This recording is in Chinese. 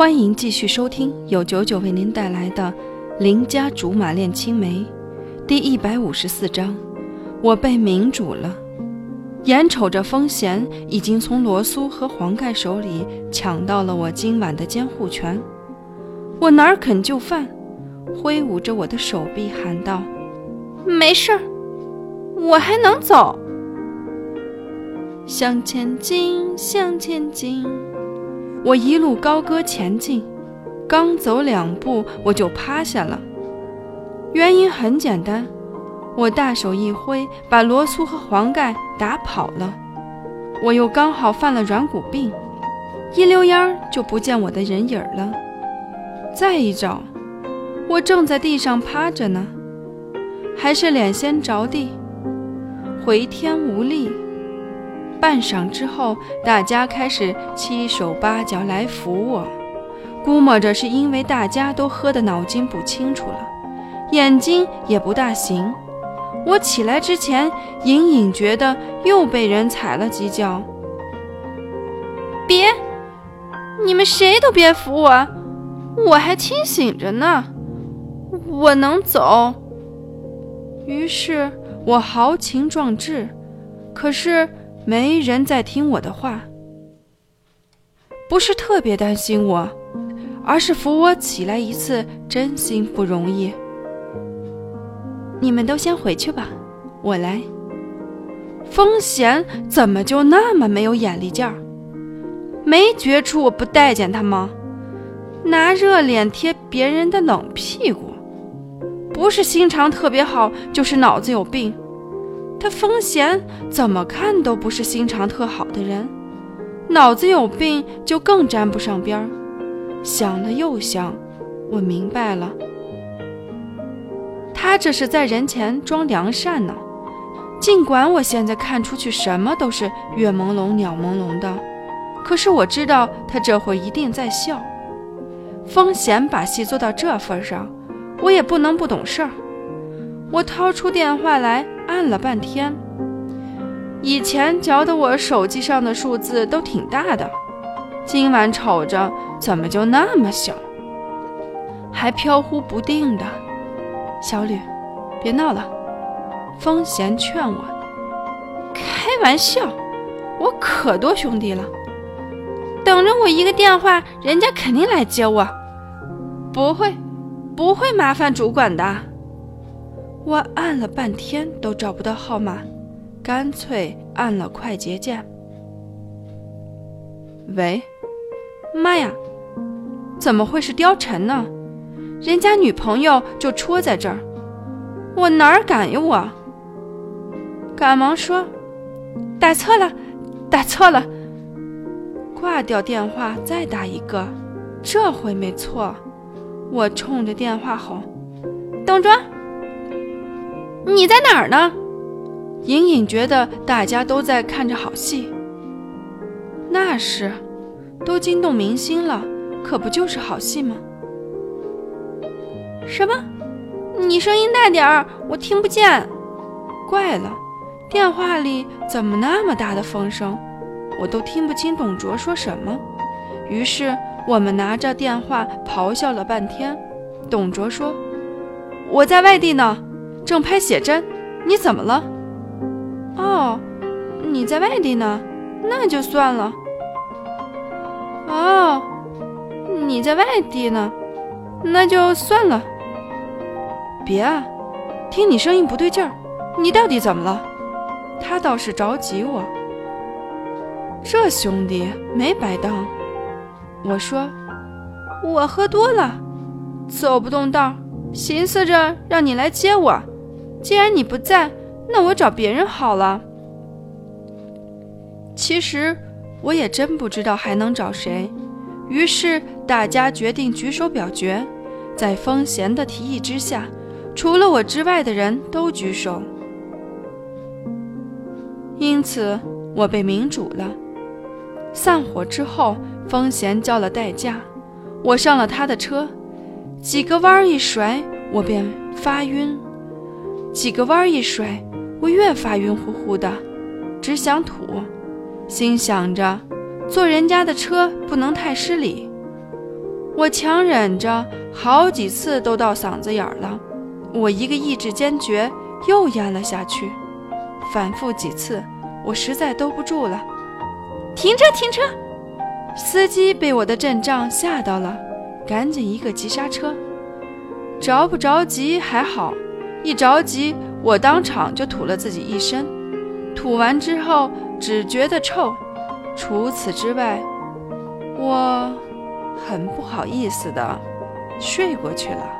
欢迎继续收听由九九为您带来的《邻家竹马恋青梅》第一百五十四章。我被明主了，眼瞅着风贤已经从罗苏和黄盖手里抢到了我今晚的监护权，我哪肯就范，挥舞着我的手臂喊道：“没事儿，我还能走。向前进，向前进。”我一路高歌前进，刚走两步我就趴下了。原因很简单，我大手一挥，把罗苏和黄盖打跑了。我又刚好犯了软骨病，一溜烟儿就不见我的人影了。再一找，我正在地上趴着呢，还是脸先着地，回天无力。半晌之后，大家开始七手八脚来扶我，估摸着是因为大家都喝的脑筋不清楚了，眼睛也不大行。我起来之前，隐隐觉得又被人踩了几脚。别，你们谁都别扶我，我还清醒着呢，我能走。于是我豪情壮志，可是。没人在听我的话，不是特别担心我，而是扶我起来一次真心不容易。你们都先回去吧，我来。风贤怎么就那么没有眼力劲儿？没觉出我不待见他吗？拿热脸贴别人的冷屁股，不是心肠特别好，就是脑子有病。他风贤怎么看都不是心肠特好的人，脑子有病就更沾不上边儿。想了又想，我明白了，他这是在人前装良善呢。尽管我现在看出去什么都是月朦胧、鸟朦胧的，可是我知道他这会一定在笑。风贤把戏做到这份上，我也不能不懂事儿。我掏出电话来。按了半天，以前觉得我手机上的数字都挺大的，今晚瞅着怎么就那么小，还飘忽不定的。小吕，别闹了。风贤劝我。开玩笑，我可多兄弟了，等着我一个电话，人家肯定来接我。不会，不会麻烦主管的。我按了半天都找不到号码，干脆按了快捷键。喂，妈呀，怎么会是貂蝉呢？人家女朋友就戳在这儿，我哪儿敢呀我！赶忙说，打错了，打错了。挂掉电话，再打一个，这回没错。我冲着电话吼：“董卓。”你在哪儿呢？隐隐觉得大家都在看着好戏。那是，都惊动明星了，可不就是好戏吗？什么？你声音大点儿，我听不见。怪了，电话里怎么那么大的风声，我都听不清董卓说什么。于是我们拿着电话咆哮了半天。董卓说：“我在外地呢。”正拍写真，你怎么了？哦，你在外地呢，那就算了。哦，你在外地呢，那就算了。别啊，听你声音不对劲儿，你到底怎么了？他倒是着急我。这兄弟没白当。我说，我喝多了，走不动道，寻思着让你来接我。既然你不在，那我找别人好了。其实我也真不知道还能找谁，于是大家决定举手表决。在风贤的提议之下，除了我之外的人都举手，因此我被民主了。散伙之后，风贤叫了代驾，我上了他的车，几个弯一甩，我便发晕。几个弯一甩，我越发晕乎乎的，只想吐，心想着坐人家的车不能太失礼。我强忍着，好几次都到嗓子眼了。我一个意志坚决，又咽了下去。反复几次，我实在兜不住了。停车！停车！司机被我的阵仗吓到了，赶紧一个急刹车。着不着急还好，一着急，我当场就吐了自己一身。吐完之后，只觉得臭。除此之外，我很不好意思的睡过去了。